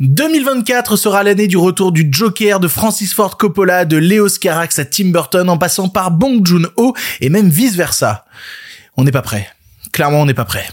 2024 sera l'année du retour du Joker de Francis Ford Coppola, de Leo Carax à Tim Burton, en passant par Bong Joon-ho et même vice versa. On n'est pas prêt. Clairement, on n'est pas prêt.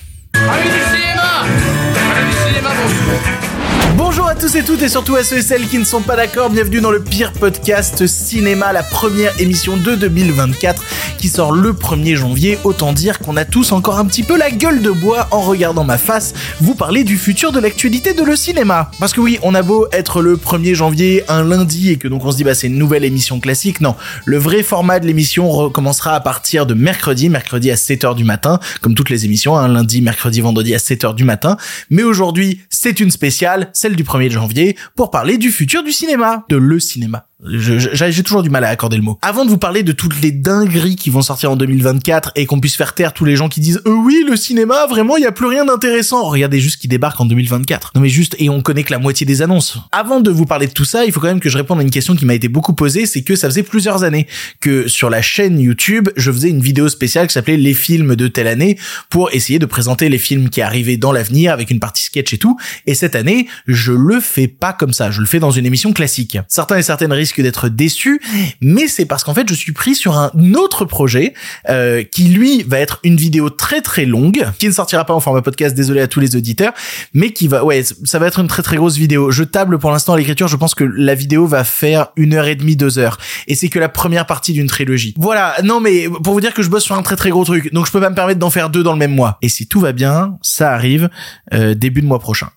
À tous et toutes et surtout à ceux et celles qui ne sont pas d'accord, bienvenue dans le pire podcast cinéma, la première émission de 2024 qui sort le 1er janvier. Autant dire qu'on a tous encore un petit peu la gueule de bois en regardant ma face, vous parler du futur de l'actualité de le cinéma. Parce que oui, on a beau être le 1er janvier, un lundi, et que donc on se dit bah c'est une nouvelle émission classique, non. Le vrai format de l'émission recommencera à partir de mercredi, mercredi à 7h du matin, comme toutes les émissions, hein, lundi, mercredi, vendredi à 7h du matin. Mais aujourd'hui, c'est une spéciale, celle du 1er janvier, pour parler du futur du cinéma, de le cinéma. J'ai toujours du mal à accorder le mot. Avant de vous parler de toutes les dingueries qui vont sortir en 2024 et qu'on puisse faire taire tous les gens qui disent euh, oui le cinéma vraiment il y a plus rien d'intéressant. Regardez juste qui débarque en 2024. Non mais juste et on connaît que la moitié des annonces. Avant de vous parler de tout ça, il faut quand même que je réponde à une question qui m'a été beaucoup posée, c'est que ça faisait plusieurs années que sur la chaîne YouTube je faisais une vidéo spéciale qui s'appelait les films de telle année pour essayer de présenter les films qui arrivaient dans l'avenir avec une partie sketch et tout. Et cette année je le fais pas comme ça, je le fais dans une émission classique. Certains et certaines risquent d'être déçu, mais c'est parce qu'en fait je suis pris sur un autre projet euh, qui lui va être une vidéo très très longue, qui ne sortira pas en format podcast, désolé à tous les auditeurs, mais qui va, ouais, ça va être une très très grosse vidéo. Je table pour l'instant à l'écriture, je pense que la vidéo va faire une heure et demie, deux heures, et c'est que la première partie d'une trilogie. Voilà, non mais pour vous dire que je bosse sur un très très gros truc, donc je peux pas me permettre d'en faire deux dans le même mois. Et si tout va bien, ça arrive euh, début de mois prochain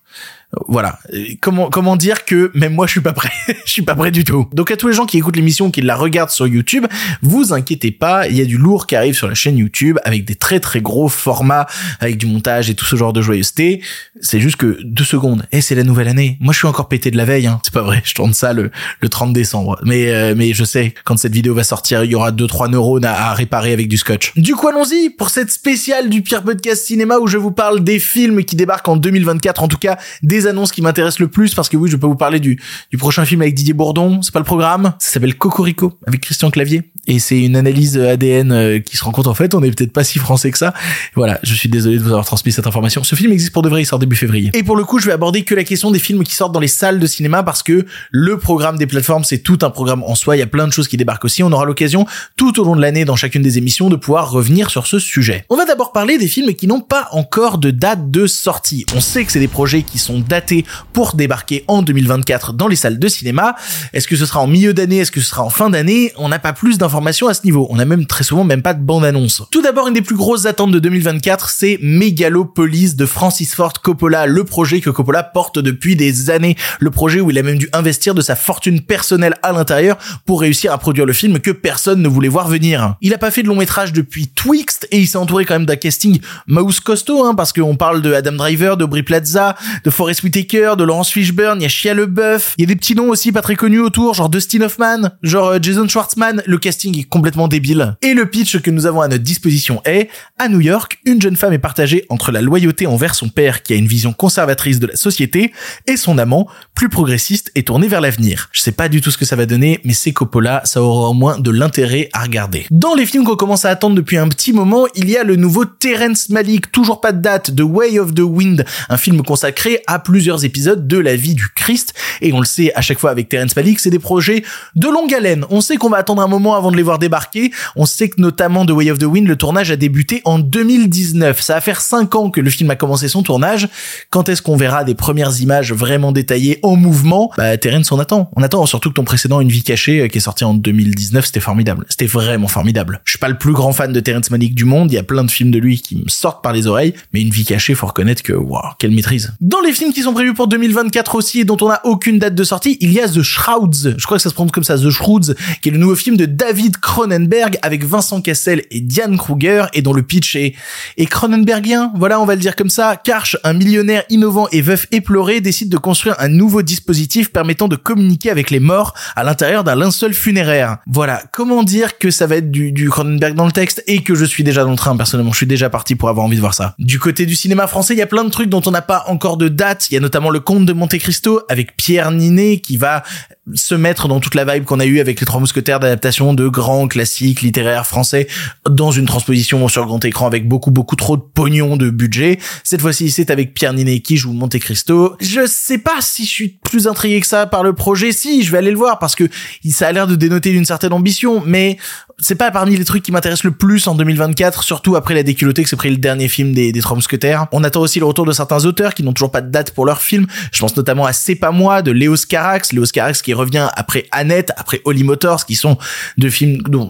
voilà. Comment comment dire que même moi je suis pas prêt. je suis pas prêt du tout. Donc à tous les gens qui écoutent l'émission, qui la regardent sur YouTube, vous inquiétez pas, il y a du lourd qui arrive sur la chaîne YouTube avec des très très gros formats, avec du montage et tout ce genre de joyeuseté. C'est juste que deux secondes. Et eh, c'est la nouvelle année. Moi je suis encore pété de la veille. Hein. C'est pas vrai. Je tourne ça le le 30 décembre. Mais euh, mais je sais quand cette vidéo va sortir, il y aura deux trois neurones à, à réparer avec du scotch. Du coup allons-y pour cette spéciale du pire podcast cinéma où je vous parle des films qui débarquent en 2024. En tout cas des annonces qui m'intéressent le plus parce que oui, je peux vous parler du, du prochain film avec Didier Bourdon, c'est pas le programme, ça s'appelle Cocorico avec Christian Clavier et c'est une analyse ADN euh, qui se rend compte en fait, on est peut-être pas si français que ça. Voilà, je suis désolé de vous avoir transmis cette information. Ce film existe pour de vrai, il sort début février. Et pour le coup, je vais aborder que la question des films qui sortent dans les salles de cinéma parce que le programme des plateformes, c'est tout un programme en soi, il y a plein de choses qui débarquent aussi. On aura l'occasion tout au long de l'année dans chacune des émissions de pouvoir revenir sur ce sujet. On va d'abord parler des films qui n'ont pas encore de date de sortie. On sait que c'est des projets qui sont daté pour débarquer en 2024 dans les salles de cinéma. Est-ce que ce sera en milieu d'année? Est-ce que ce sera en fin d'année? On n'a pas plus d'informations à ce niveau. On a même très souvent même pas de bande-annonce. Tout d'abord, une des plus grosses attentes de 2024, c'est Megalopolis de Francis Ford Coppola, le projet que Coppola porte depuis des années. Le projet où il a même dû investir de sa fortune personnelle à l'intérieur pour réussir à produire le film que personne ne voulait voir venir. Il a pas fait de long métrage depuis Twixt et il s'est entouré quand même d'un casting mouse costaud, hein, parce qu'on parle de Adam Driver, de Brie Plaza, de Forest Whitaker, de Laurence Fishburne, il y a Shia LeBeouf, il y a des petits noms aussi pas très connus autour, genre Dustin Hoffman, genre euh, Jason Schwartzman, le casting est complètement débile. Et le pitch que nous avons à notre disposition est, à New York, une jeune femme est partagée entre la loyauté envers son père qui a une vision conservatrice de la société et son amant, plus progressiste et tourné vers l'avenir. Je sais pas du tout ce que ça va donner, mais c'est Coppola, ça aura au moins de l'intérêt à regarder. Dans les films qu'on commence à attendre depuis un petit moment, il y a le nouveau Terrence Malick, toujours pas de date, The Way of the Wind, un film consacré à plusieurs épisodes de la vie du Christ. Et on le sait à chaque fois avec Terence Malick, c'est des projets de longue haleine. On sait qu'on va attendre un moment avant de les voir débarquer. On sait que notamment The Way of the Wind, le tournage a débuté en 2019. Ça va faire 5 ans que le film a commencé son tournage. Quand est-ce qu'on verra des premières images vraiment détaillées en mouvement? Bah Terence, on attend. On attend surtout que ton précédent Une vie cachée euh, qui est sorti en 2019, c'était formidable. C'était vraiment formidable. Je suis pas le plus grand fan de Terence Malick du monde. Il y a plein de films de lui qui me sortent par les oreilles, mais Une vie cachée, faut reconnaître que waouh, quelle maîtrise. Dans les films qui sont prévus pour 2024 aussi et dont on n'a aucune date de sortie, il y a The Shrouds. Je crois que ça se prononce comme ça, The Shrouds, qui est le nouveau film de David Cronenberg avec Vincent Cassel et Diane Kruger et dont le pitch est, est Cronenbergien. Voilà, on va le dire comme ça. Karch, un millionnaire innovant et veuf éploré, décide de construire un nouveau dispositif permettant de communiquer avec les morts à l'intérieur d'un linceul funéraire. Voilà. Comment dire que ça va être du, du Cronenberg dans le texte et que je suis déjà dans le train, personnellement? Je suis déjà parti pour avoir envie de voir ça. Du côté du cinéma français, il y a plein de trucs dont on n'a pas encore de date. Il y a notamment le conte de Monte Cristo avec Pierre Ninet qui va se mettre dans toute la vibe qu'on a eu avec les trois mousquetaires d'adaptation de grand classique littéraire français dans une transposition sur grand écran avec beaucoup beaucoup trop de pognon de budget. Cette fois-ci, c'est avec Pierre Ninet qui joue Monte Cristo. Je sais pas si je suis plus intrigué que ça par le projet. Si, je vais aller le voir parce que ça a l'air de dénoter d'une certaine ambition, mais c'est pas parmi les trucs qui m'intéressent le plus en 2024, surtout après la déculottée que c'est pris le dernier film des, des Trois Mousquetaires. On attend aussi le retour de certains auteurs qui n'ont toujours pas de date pour leur film. Je pense notamment à C'est pas moi de Léo Carax, Léo Carax qui revient après Annette, après Holly Motors, qui sont deux films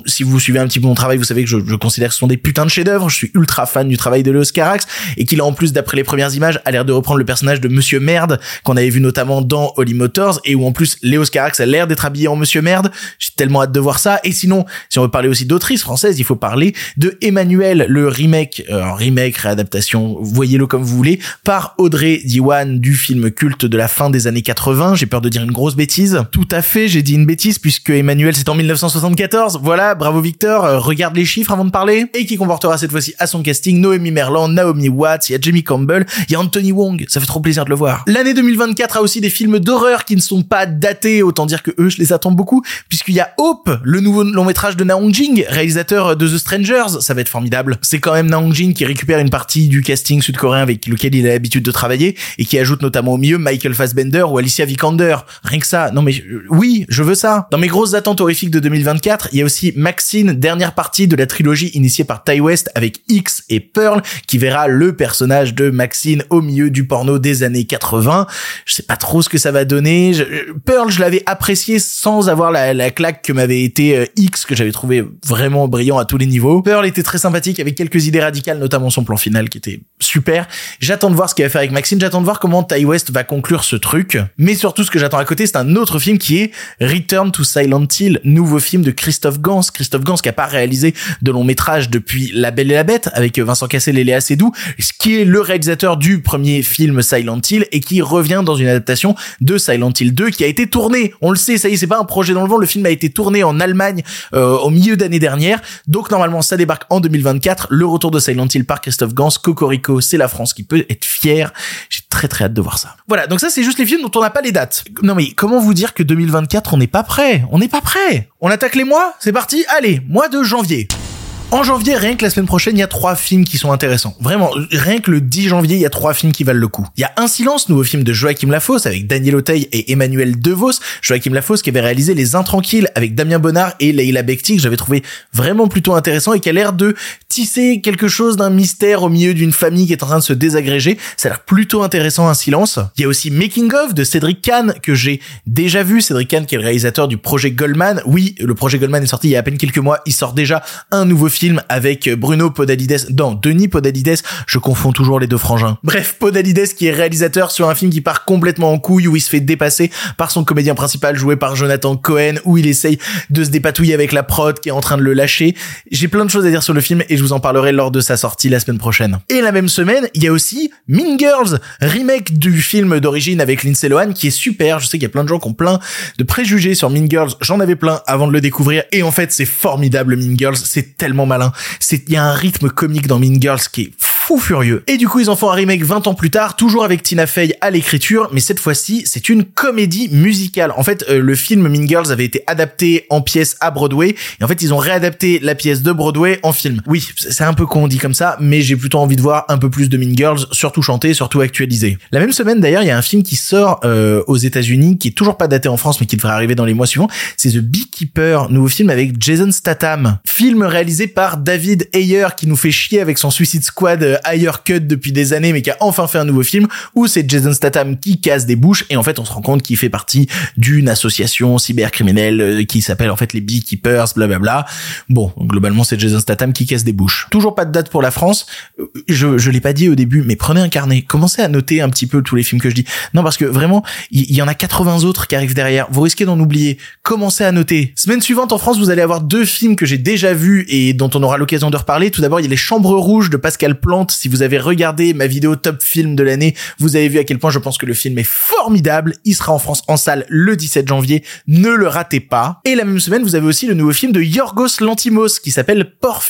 si vous suivez un petit peu mon travail, vous savez que je, je considère que ce sont des putains de chefs-d'œuvre. Je suis ultra fan du travail de Léo Carax et qu'il a en plus d'après les premières images a l'air de reprendre le personnage de Monsieur Merde qu'on avait vu notamment dans Holly Motors et où en plus Léo Carax a l'air d'être habillé en Monsieur Merde. J'ai tellement hâte de voir ça. Et sinon, si on veut parler aussi d'autrices il faut parler de Emmanuel, le remake, euh, remake, réadaptation, voyez-le comme vous voulez, par Audrey Diwan du film culte de la fin des années 80. J'ai peur de dire une grosse bêtise. Tout à fait, j'ai dit une bêtise puisque Emmanuel c'est en 1974. Voilà, bravo Victor, euh, regarde les chiffres avant de parler. Et qui comportera cette fois-ci à son casting Noémie Merland, Naomi Watts, il y a Jamie Campbell, il y a Anthony Wong. Ça fait trop plaisir de le voir. L'année 2024 a aussi des films d'horreur qui ne sont pas datés, autant dire que eux je les attends beaucoup puisqu'il y a Hope, le nouveau long métrage de Na Hong Jing, réalisateur de The Strangers, ça va être formidable. C'est quand même Na Jin qui récupère une partie du casting sud-coréen avec lequel il a l'habitude de travailler et qui ajoute notamment au milieu Michael Fassbender ou Alicia Vikander. Rien que ça. Non mais euh, oui, je veux ça. Dans mes grosses attentes horrifiques de 2024, il y a aussi Maxine, dernière partie de la trilogie initiée par Ty West avec X et Pearl qui verra le personnage de Maxine au milieu du porno des années 80. Je sais pas trop ce que ça va donner. Pearl, je l'avais apprécié sans avoir la, la claque que m'avait été euh, X que j'avais trouvé vraiment brillant à tous les niveaux. Pearl était très sympathique avec quelques idées radicales, notamment son plan final qui était super. J'attends de voir ce qu'il va faire avec Maxine, j'attends de voir comment Ty West va conclure ce truc. Mais surtout, ce que j'attends à côté, c'est un autre film qui est Return to Silent Hill, nouveau film de Christophe Gans. Christophe Gans qui a pas réalisé de long métrage depuis La Belle et la Bête avec Vincent Cassel et Léa Seydoux, qui est le réalisateur du premier film Silent Hill et qui revient dans une adaptation de Silent Hill 2 qui a été tourné. On le sait, ça y est, c'est pas un projet dans le vent. Le film a été tourné en Allemagne euh, au milieu d'année dernière. Donc normalement, ça débarque en 2024. Le retour de Silent Hill par Christophe Gans. Cocorico, c'est la France qui peut être fière. J'ai très très hâte de voir ça. Voilà, donc ça c'est juste les films dont on n'a pas les dates. Non mais comment vous dire que 2024 on n'est pas prêt? On n'est pas prêt. On attaque les mois C'est parti Allez, mois de janvier. En janvier, rien que la semaine prochaine, il y a trois films qui sont intéressants. Vraiment, rien que le 10 janvier, il y a trois films qui valent le coup. Il y a Un silence, nouveau film de Joachim Lafosse avec Daniel Auteuil et Emmanuel Devos. Joachim Lafosse qui avait réalisé Les Intranquilles avec Damien Bonnard et Leila Bekti que j'avais trouvé vraiment plutôt intéressant et qui a l'air de tisser quelque chose d'un mystère au milieu d'une famille qui est en train de se désagréger. Ça a l'air plutôt intéressant, Un silence. Il y a aussi Making of de Cédric Kahn que j'ai déjà vu. Cédric Kahn qui est le réalisateur du projet Goldman. Oui, le projet Goldman est sorti il y a à peine quelques mois. Il sort déjà un nouveau film film avec Bruno Podalides, non, Denis Podalides, je confonds toujours les deux frangins. Bref, Podalides qui est réalisateur sur un film qui part complètement en couille où il se fait dépasser par son comédien principal joué par Jonathan Cohen où il essaye de se dépatouiller avec la prod qui est en train de le lâcher. J'ai plein de choses à dire sur le film et je vous en parlerai lors de sa sortie la semaine prochaine. Et la même semaine, il y a aussi Mean Girls, remake du film d'origine avec Lindsay Lohan qui est super. Je sais qu'il y a plein de gens qui ont plein de préjugés sur Mean Girls. J'en avais plein avant de le découvrir et en fait, c'est formidable Mean Girls. C'est tellement C'est, il y a un rythme comique dans Mean Girls qui est fou furieux. Et du coup, ils en font un remake 20 ans plus tard, toujours avec Tina Fey à l'écriture, mais cette fois-ci, c'est une comédie musicale. En fait, euh, le film Mean Girls avait été adapté en pièce à Broadway, et en fait, ils ont réadapté la pièce de Broadway en film. Oui, c'est un peu con dit comme ça, mais j'ai plutôt envie de voir un peu plus de Mean Girls, surtout chanté, surtout actualisé. La même semaine, d'ailleurs, il y a un film qui sort euh, aux États-Unis, qui est toujours pas daté en France, mais qui devrait arriver dans les mois suivants. C'est The Beekeeper, nouveau film avec Jason Statham. Film réalisé par David Ayer, qui nous fait chier avec son Suicide Squad euh, Higher Cut depuis des années, mais qui a enfin fait un nouveau film où c'est Jason Statham qui casse des bouches et en fait on se rend compte qu'il fait partie d'une association cybercriminelle euh, qui s'appelle en fait les Beekeepers, blablabla. Bon, globalement c'est Jason Statham qui casse des bouches. Toujours pas de date pour la France. Euh, je, je l'ai pas dit au début, mais prenez un carnet, commencez à noter un petit peu tous les films que je dis. Non, parce que vraiment, il y, y, en a 80 autres qui arrivent derrière. Vous risquez d'en oublier. Commencez à noter. Semaine suivante en France, vous allez avoir deux films que j'ai déjà vus et dont on aura l'occasion de reparler. Tout d'abord, il y a Les Chambres Rouges de Pascal Plante Si vous avez regardé ma vidéo top film de l'année, vous avez vu à quel point je pense que le film est formidable. Il sera en France en salle le 17 janvier. Ne le ratez pas. Et la même semaine, vous avez aussi le nouveau film de Yorgos Lantimos qui s'appelle Poor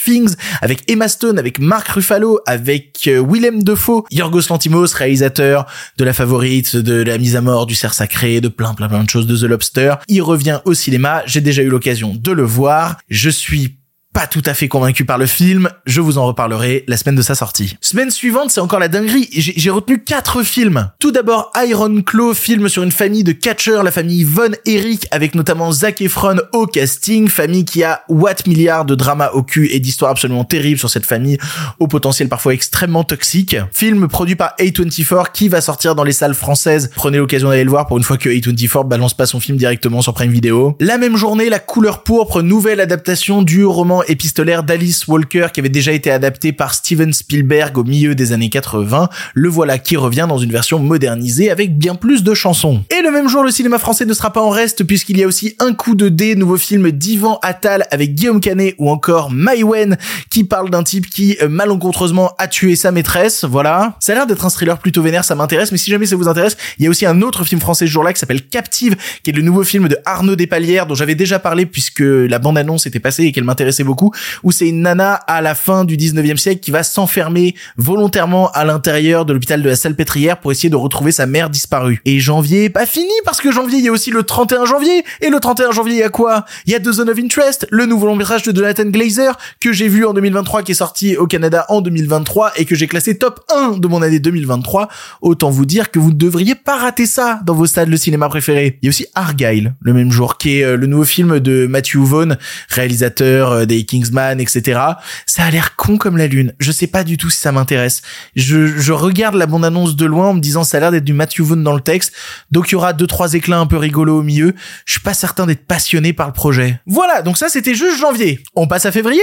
avec Emma Stone, avec Mark Ruffalo, avec euh, Willem Dafoe. Yorgos Lantimos, réalisateur de La Favorite, de La Mise à Mort, du Cerf Sacré, de plein plein plein de choses de The Lobster. Il revient au cinéma. J'ai déjà eu l'occasion de le voir. Je suis pas tout à fait convaincu par le film, je vous en reparlerai la semaine de sa sortie. Semaine suivante, c'est encore la dinguerie, j'ai retenu quatre films. Tout d'abord Iron Claw, film sur une famille de catcheurs, la famille Von Eric, avec notamment Zac Efron au casting, famille qui a watt milliards de drama au cul et d'histoires absolument terribles sur cette famille, au potentiel parfois extrêmement toxique. Film produit par A24 qui va sortir dans les salles françaises. Prenez l'occasion d'aller le voir pour une fois que A24 balance pas son film directement sur Prime Video. La même journée, La couleur pourpre, nouvelle adaptation du roman épistolaire d'Alice Walker qui avait déjà été adapté par Steven Spielberg au milieu des années 80. Le voilà qui revient dans une version modernisée avec bien plus de chansons. Et le même jour, le cinéma français ne sera pas en reste puisqu'il y a aussi Un coup de dé, nouveau film d'Ivan Attal avec Guillaume Canet ou encore Maïwen qui parle d'un type qui euh, malencontreusement a tué sa maîtresse. Voilà. Ça a l'air d'être un thriller plutôt vénère, ça m'intéresse, mais si jamais ça vous intéresse, il y a aussi un autre film français ce jour-là qui s'appelle Captive, qui est le nouveau film de Arnaud Despalières dont j'avais déjà parlé puisque la bande-annonce était passée et qu'elle m'intéressait beaucoup, où c'est une nana à la fin du 19e siècle qui va s'enfermer volontairement à l'intérieur de l'hôpital de la Salpêtrière pour essayer de retrouver sa mère disparue. Et janvier pas fini parce que janvier il y a aussi le 31 janvier et le 31 janvier il y a quoi? Il y a The Zone of Interest, le nouveau long métrage de Jonathan Glazer que j'ai vu en 2023 qui est sorti au Canada en 2023 et que j'ai classé top 1 de mon année 2023. Autant vous dire que vous ne devriez pas rater ça dans vos stades de cinéma préférés. Il y a aussi Argyle le même jour qui est euh, le nouveau film de Matthew Vaughn, réalisateur euh, des Kingsman, etc. Ça a l'air con comme la lune. Je sais pas du tout si ça m'intéresse. Je, je regarde la bande-annonce de loin en me disant ça a l'air d'être du Matthew Vaughn dans le texte. Donc il y aura deux, trois éclats un peu rigolos au milieu. Je suis pas certain d'être passionné par le projet. Voilà, donc ça c'était juste janvier. On passe à février?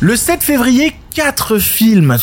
Le 7 février, quatre films.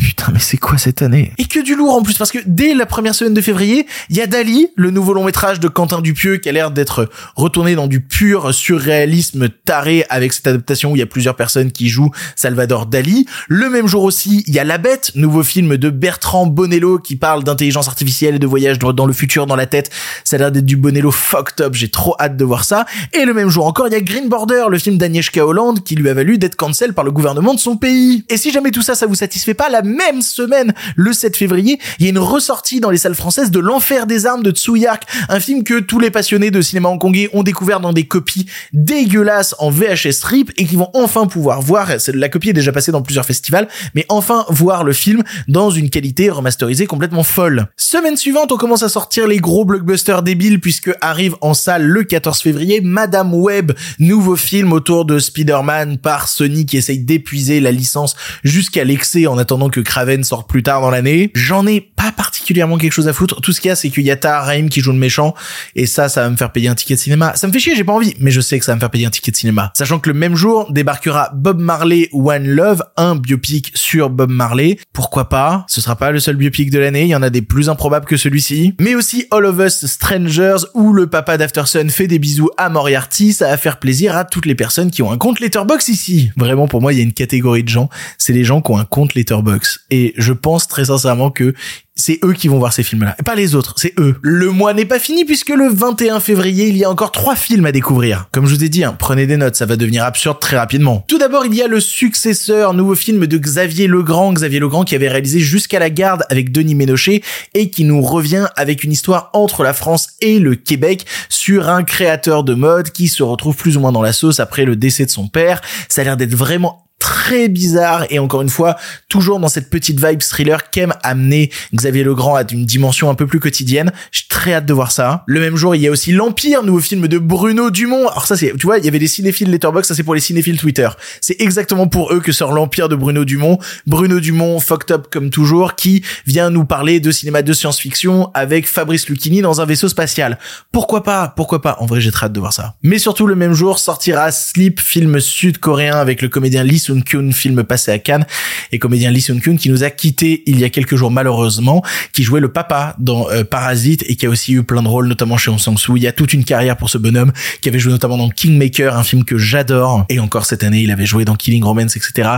Putain, mais c'est quoi cette année? Et que du lourd en plus, parce que dès la première semaine de février, il y a Dali, le nouveau long métrage de Quentin Dupieux, qui a l'air d'être retourné dans du pur surréalisme taré avec cette adaptation où il y a plusieurs personnes qui jouent Salvador Dali. Le même jour aussi, il y a La Bête, nouveau film de Bertrand Bonello qui parle d'intelligence artificielle et de voyage dans le futur dans la tête. Ça a l'air d'être du Bonello fucked up, j'ai trop hâte de voir ça. Et le même jour encore, il y a Green Border, le film d'Agnieszka Holland qui lui a valu d'être cancel par le gouvernement de son pays. Si jamais tout ça, ça vous satisfait pas, la même semaine, le 7 février, il y a une ressortie dans les salles françaises de L'Enfer des Armes de Tsuyark, un film que tous les passionnés de cinéma hongkongais ont découvert dans des copies dégueulasses en VHS strip et qui vont enfin pouvoir voir, la copie est déjà passée dans plusieurs festivals, mais enfin voir le film dans une qualité remasterisée complètement folle. Semaine suivante, on commence à sortir les gros blockbusters débiles puisque arrive en salle le 14 février Madame Web, nouveau film autour de Spider-Man par Sony qui essaye d'épuiser la licence jusqu'à l'excès en attendant que Kraven sorte plus tard dans l'année. J'en ai pas particulièrement quelque chose à foutre. Tout ce qu'il y a, c'est qu'il y a Tahar qui joue le méchant et ça, ça va me faire payer un ticket de cinéma. Ça me fait chier, j'ai pas envie, mais je sais que ça va me faire payer un ticket de cinéma. Sachant que le même jour débarquera Bob Marley One Love, un biopic sur Bob Marley. Pourquoi pas? Ce sera pas le seul biopic de l'année, il y en a des plus improbables que celui-ci. Mais aussi All of Us Strangers où le papa d'Afterson fait des bisous à Moriarty, ça va faire plaisir à toutes les personnes qui ont un compte Letterbox ici. Vraiment pour moi, il y a une catégorie de gens, c'est les gens qui ont un compte Letterbox et je pense très sincèrement que c'est eux qui vont voir ces films-là, et pas les autres, c'est eux. Le mois n'est pas fini puisque le 21 février, il y a encore trois films à découvrir. Comme je vous ai dit, hein, prenez des notes, ça va devenir absurde très rapidement. Tout d'abord, il y a le successeur, nouveau film de Xavier Legrand, Xavier Legrand qui avait réalisé Jusqu'à la garde avec Denis Ménochet et qui nous revient avec une histoire entre la France et le Québec sur un créateur de mode qui se retrouve plus ou moins dans la sauce après le décès de son père. Ça a l'air d'être vraiment très bizarre et encore une fois toujours dans cette petite vibe thriller qu'aime amener Xavier Legrand à une dimension un peu plus quotidienne. J'ai très hâte de voir ça. Le même jour, il y a aussi L'Empire, nouveau film de Bruno Dumont. Alors ça c'est tu vois, il y avait les cinéphiles Letterboxd, ça c'est pour les cinéphiles Twitter. C'est exactement pour eux que sort L'Empire de Bruno Dumont. Bruno Dumont fucked up comme toujours qui vient nous parler de cinéma de science-fiction avec Fabrice Lucchini dans un vaisseau spatial. Pourquoi pas? Pourquoi pas? En vrai, j'ai très hâte de voir ça. Mais surtout le même jour sortira Sleep, film sud-coréen avec le comédien Lee Seung-kyun, film passé à Cannes, et comédien Lee Seung-kyun qui nous a quitté il y a quelques jours malheureusement, qui jouait le papa dans euh, Parasite et qui a aussi eu plein de rôles, notamment chez Hong Sang-soo. Il y a toute une carrière pour ce bonhomme qui avait joué notamment dans Kingmaker, un film que j'adore, et encore cette année, il avait joué dans Killing Romance, etc.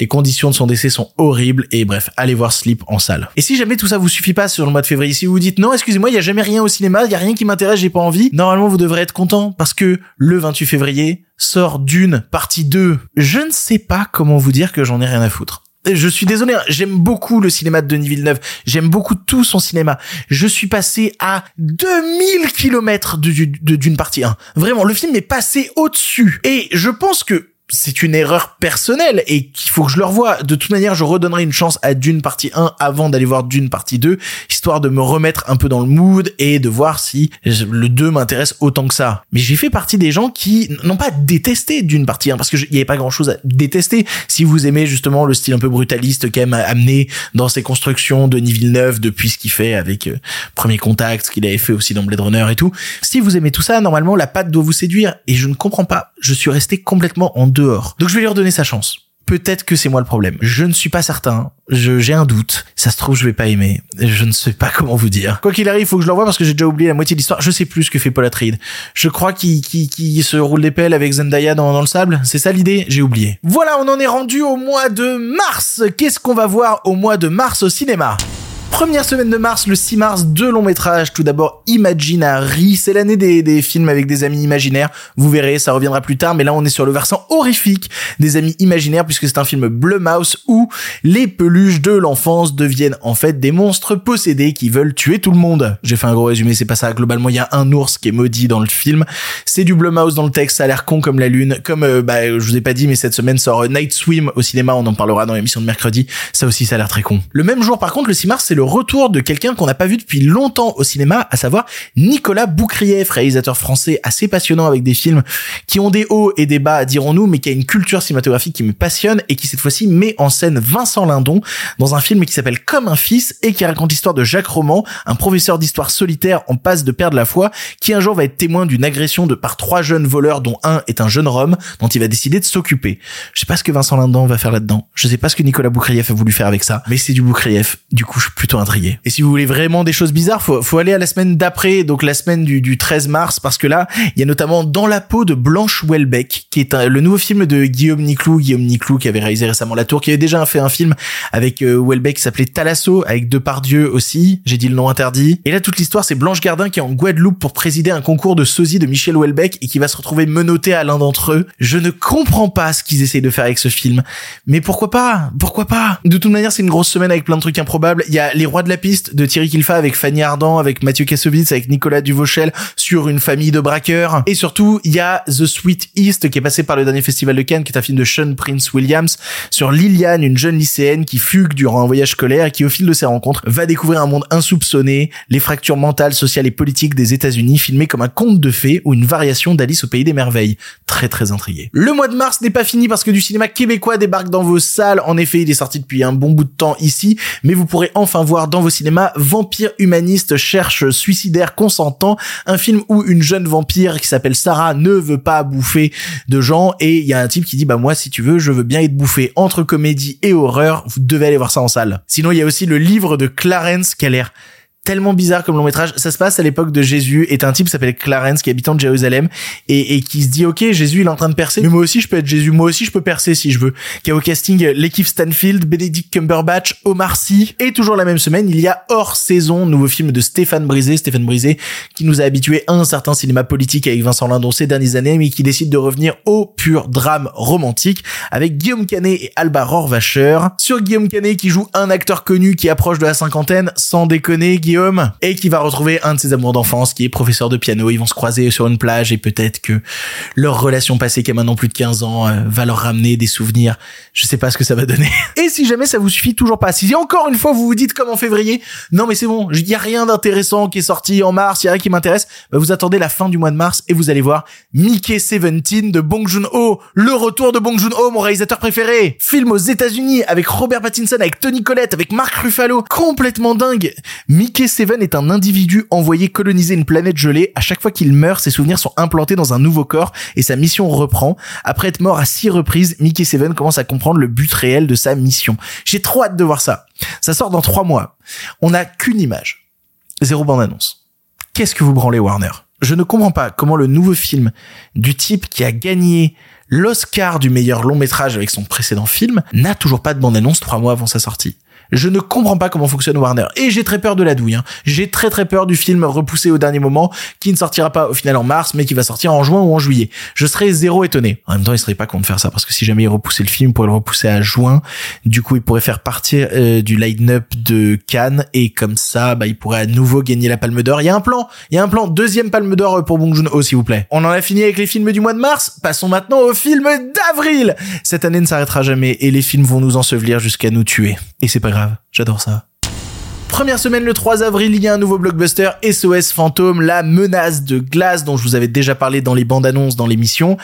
Les conditions de son décès sont horribles, et bref, allez voir Sleep en salle. Et si jamais tout ça vous suffit pas sur le mois de février, si vous vous dites non, excusez-moi, il y a jamais rien au cinéma, il y a rien qui m'intéresse, j'ai pas envie, normalement vous devrez être content parce que le 28 février sort Dune partie 2. Je ne sais pas comment vous dire que j'en ai rien à foutre. Je suis désolé, hein, j'aime beaucoup le cinéma de Denis Villeneuve, j'aime beaucoup tout son cinéma. Je suis passé à 2000 kilomètres d'une partie 1. Vraiment, le film est passé au-dessus. Et je pense que c'est une erreur personnelle et qu'il faut que je le revoie. De toute manière, je redonnerai une chance à Dune partie 1 avant d'aller voir Dune partie 2, histoire de me remettre un peu dans le mood et de voir si le 2 m'intéresse autant que ça. Mais j'ai fait partie des gens qui n'ont pas détesté Dune partie 1 parce que il n'y avait pas grand chose à détester. Si vous aimez justement le style un peu brutaliste qu'aime amener dans ses constructions Denis Villeneuve depuis ce qu'il fait avec euh, Premier Contact, ce qu'il avait fait aussi dans Blade Runner et tout. Si vous aimez tout ça, normalement la patte doit vous séduire et je ne comprends pas. Je suis resté complètement en dehors. Donc je vais lui redonner sa chance. Peut-être que c'est moi le problème. Je ne suis pas certain. Je, j'ai un doute. Ça se trouve, je vais pas aimer. Je ne sais pas comment vous dire. Quoi qu'il arrive, il faut que je le revoie parce que j'ai déjà oublié la moitié de l'histoire. Je sais plus ce que fait Paul Atreides. Je crois qu'il, se roule des pelles avec Zendaya dans le sable. C'est ça l'idée? J'ai oublié. Voilà, on en est rendu au mois de mars. Qu'est-ce qu'on va voir au mois de mars au cinéma? Première semaine de mars, le 6 mars, deux longs métrages. Tout d'abord, Imaginary. C'est l'année des, films avec des amis imaginaires. Vous verrez, ça reviendra plus tard. Mais là, on est sur le versant horrifique des amis imaginaires puisque c'est un film Blumhouse où les peluches de l'enfance deviennent en fait des monstres possédés qui veulent tuer tout le monde. J'ai fait un gros résumé, c'est pas ça. Globalement, il y a un ours qui est maudit dans le film. C'est du Blumhouse dans le texte. Ça a l'air con comme la lune. Comme, euh, bah, je vous ai pas dit, mais cette semaine sort euh, Night Swim au cinéma. On en parlera dans l'émission de mercredi. Ça aussi, ça a l'air très con. Le même jour, par contre, le 6 mars, c'est le retour de quelqu'un qu'on n'a pas vu depuis longtemps au cinéma, à savoir Nicolas Boukrieff, réalisateur français assez passionnant avec des films qui ont des hauts et des bas, dirons-nous, mais qui a une culture cinématographique qui me passionne et qui cette fois-ci met en scène Vincent Lindon dans un film qui s'appelle Comme un fils et qui raconte l'histoire de Jacques Roman, un professeur d'histoire solitaire en passe de perdre la foi, qui un jour va être témoin d'une agression de par trois jeunes voleurs dont un est un jeune Rome dont il va décider de s'occuper. Je sais pas ce que Vincent Lindon va faire là-dedans. Je sais pas ce que Nicolas Boukrieff a voulu faire avec ça, mais c'est du Boukrieff. Du coup, je suis plutôt intrigué. Et si vous voulez vraiment des choses bizarres, faut, faut aller à la semaine d'après, donc la semaine du, du 13 mars, parce que là, il y a notamment Dans la peau de Blanche Welbeck, qui est un- le nouveau film de Guillaume Niclou, Guillaume Niclou qui avait réalisé récemment La Tour, qui avait déjà fait un film avec euh, Welbeck qui s'appelait Talasso, avec Depardieu aussi, j'ai dit le nom interdit. Et là, toute l'histoire, c'est Blanche Gardin qui est en Guadeloupe pour présider un concours de sosie de Michel Welbeck et qui va se retrouver menotté à l'un d'entre eux. Je ne comprends pas ce qu'ils essayent de faire avec ce film. Mais pourquoi pas? Pourquoi pas? De toute manière, c'est une grosse semaine avec plein de trucs improbables. Il y a Les Rois de la Piste de Thierry Kilfa avec Fanny Ardant, avec Mathieu Kassovitz, avec Nicolas Duvauchel sur une famille de braqueurs. Et surtout, il y a The Sweet East qui est passé par le dernier festival de Cannes, qui est un film de Sean Prince Williams sur Liliane, une jeune lycéenne qui fugue durant un voyage scolaire et qui, au fil de ses rencontres, va découvrir un monde insoupçonné, les fractures mentales, sociales et politiques des États-Unis, filmé comme un conte de fées ou une variation d'Alice au pays des merveilles. Très très intrigué. Le mois de mars n'est pas fini parce que du cinéma québécois débarque dans vos salles. En effet, il est sorti depuis un bon bout de temps ici, mais vous pourrez enfin voir dans vos cinémas. Vampire humaniste cherche suicidaire consentant, un film où une jeune vampire qui s'appelle Sarah ne veut pas bouffer de gens. Et il y a un type qui dit bah moi si tu veux je veux bien être bouffé entre comédie et horreur, vous devez aller voir ça en salle. Sinon il y a aussi le livre de Clarence qui a l'air tellement bizarre comme long métrage. Ça se passe à l'époque de Jésus et un type s'appelle Clarence qui est habitant de Jérusalem et, et qui se dit ok Jésus il est en train de percer. Mais moi aussi je peux être Jésus. Moi aussi je peux percer si je veux. Qui a au casting l'équipe Stanfield Benedict Cumberbatch Omar Sy. Et toujours la même semaine il y a hors saison nouveau film de Stéphane Brisé. Stéphane Brisé qui nous a habitué à un certain cinéma politique avec Vincent Lindon ces dernières années mais qui décide de revenir au pur drame romantique avec Guillaume Canet et Alba Rohrwacher sur Guillaume Canet qui joue un acteur connu qui approche de la cinquantaine sans déconner Guillaume et qui va retrouver un de ses amours d'enfance qui est professeur de piano. Ils vont se croiser sur une plage et peut-être que leur relation passée qui a maintenant plus de 15 ans euh, va leur ramener des souvenirs. Je sais pas ce que ça va donner. Et si jamais ça vous suffit toujours pas, si encore une fois vous vous dites comme en février, non mais c'est bon, il y a rien d'intéressant qui est sorti en mars, il y a rien qui m'intéresse, bah vous attendez la fin du mois de mars et vous allez voir Mickey 17 de Bong Joon-ho, le retour de Bong Joon-ho, mon réalisateur préféré. Film aux États-Unis avec Robert Pattinson, avec Tony Collette, avec Mark Ruffalo, complètement dingue. Mickey Mickey Seven est un individu envoyé coloniser une planète gelée. À chaque fois qu'il meurt, ses souvenirs sont implantés dans un nouveau corps et sa mission reprend. Après être mort à six reprises, Mickey Seven commence à comprendre le but réel de sa mission. J'ai trop hâte de voir ça. Ça sort dans trois mois. On n'a qu'une image. Zéro bande-annonce. Qu'est-ce que vous branlez Warner? Je ne comprends pas comment le nouveau film du type qui a gagné l'Oscar du meilleur long métrage avec son précédent film n'a toujours pas de bande-annonce trois mois avant sa sortie. Je ne comprends pas comment fonctionne Warner. Et j'ai très peur de la douille. Hein. J'ai très très peur du film repoussé au dernier moment, qui ne sortira pas au final en mars, mais qui va sortir en juin ou en juillet. Je serais zéro étonné. En même temps, il serait pas con de faire ça, parce que si jamais il repoussait le film, il pourrait le repousser à juin. Du coup, il pourrait faire partir euh, du line-up de Cannes, et comme ça, bah, il pourrait à nouveau gagner la Palme d'Or. Il y a un plan, il y a un plan. Deuxième Palme d'Or pour Bong Joon-ho, s'il vous plaît. On en a fini avec les films du mois de mars. Passons maintenant aux films d'avril. Cette année ne s'arrêtera jamais, et les films vont nous ensevelir jusqu'à nous tuer. Et c'est pas J'adore ça. Première semaine le 3 avril, il y a un nouveau blockbuster SOS Fantôme, la menace de glace dont je vous avais déjà parlé dans les bandes annonces dans l'émission.